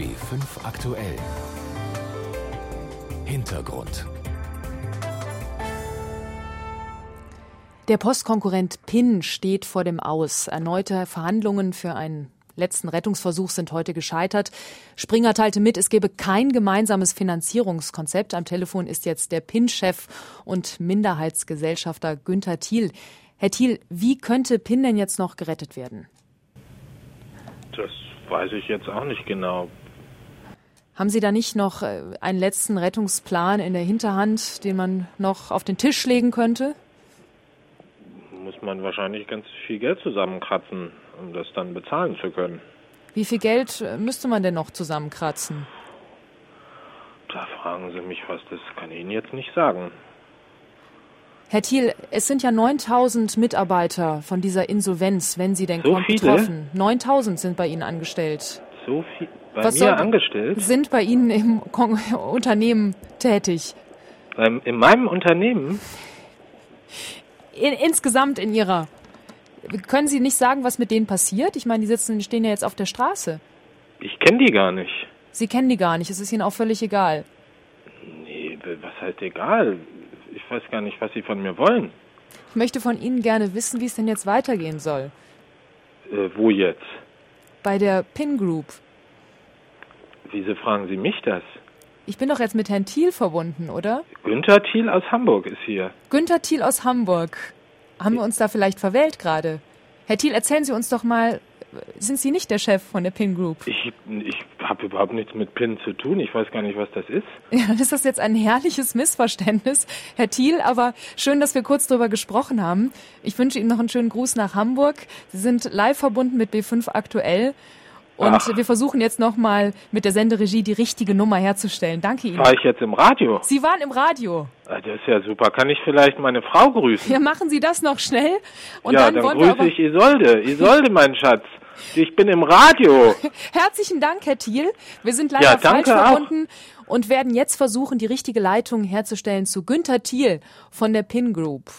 B5 aktuell. Hintergrund. Der Postkonkurrent PIN steht vor dem Aus. Erneute Verhandlungen für einen letzten Rettungsversuch sind heute gescheitert. Springer teilte mit, es gebe kein gemeinsames Finanzierungskonzept. Am Telefon ist jetzt der PIN-Chef und Minderheitsgesellschafter Günther Thiel. Herr Thiel, wie könnte PIN denn jetzt noch gerettet werden? Das weiß ich jetzt auch nicht genau. Haben Sie da nicht noch äh, einen letzten Rettungsplan in der Hinterhand, den man noch auf den Tisch legen könnte? Muss man wahrscheinlich ganz viel Geld zusammenkratzen, um das dann bezahlen zu können. Wie viel Geld äh, müsste man denn noch zusammenkratzen? Da fragen Sie mich was, das kann ich Ihnen jetzt nicht sagen. Herr Thiel, es sind ja 9000 Mitarbeiter von dieser Insolvenz, wenn sie denn So kommt, viele? betroffen. 9000 sind bei Ihnen angestellt. So viel bei Was mir angestellt? Sind bei Ihnen im Kon Unternehmen tätig. Ähm, in meinem Unternehmen? In, insgesamt in Ihrer. Können Sie nicht sagen, was mit denen passiert? Ich meine, die sitzen, die stehen ja jetzt auf der Straße. Ich kenne die gar nicht. Sie kennen die gar nicht. Es ist Ihnen auch völlig egal. Nee, was heißt egal? Ich weiß gar nicht, was Sie von mir wollen. Ich möchte von Ihnen gerne wissen, wie es denn jetzt weitergehen soll. Äh, wo jetzt? Bei der PIN Group. Wieso fragen Sie mich das? Ich bin doch jetzt mit Herrn Thiel verbunden, oder? Günther Thiel aus Hamburg ist hier. Günther Thiel aus Hamburg. Haben wir uns da vielleicht verwählt gerade? Herr Thiel, erzählen Sie uns doch mal, sind Sie nicht der Chef von der PIN Group? Ich, ich habe überhaupt nichts mit PIN zu tun. Ich weiß gar nicht, was das ist. Ja, dann ist das jetzt ein herrliches Missverständnis, Herr Thiel, aber schön, dass wir kurz drüber gesprochen haben. Ich wünsche Ihnen noch einen schönen Gruß nach Hamburg. Sie sind live verbunden mit B5 aktuell. Und Ach. wir versuchen jetzt nochmal mit der Senderegie die richtige Nummer herzustellen. Danke Ihnen. War ich jetzt im Radio? Sie waren im Radio. Ah, Das ist ja super. Kann ich vielleicht meine Frau grüßen? Ja, machen Sie das noch schnell. Und ja, dann, dann grüße ich Isolde. Isolde, mein Schatz. Ich bin im Radio. Herzlichen Dank, Herr Thiel. Wir sind leider Ja, falsch auch. verbunden und werden jetzt versuchen, die richtige Leitung herzustellen zu Günther Thiel von der PIN Group.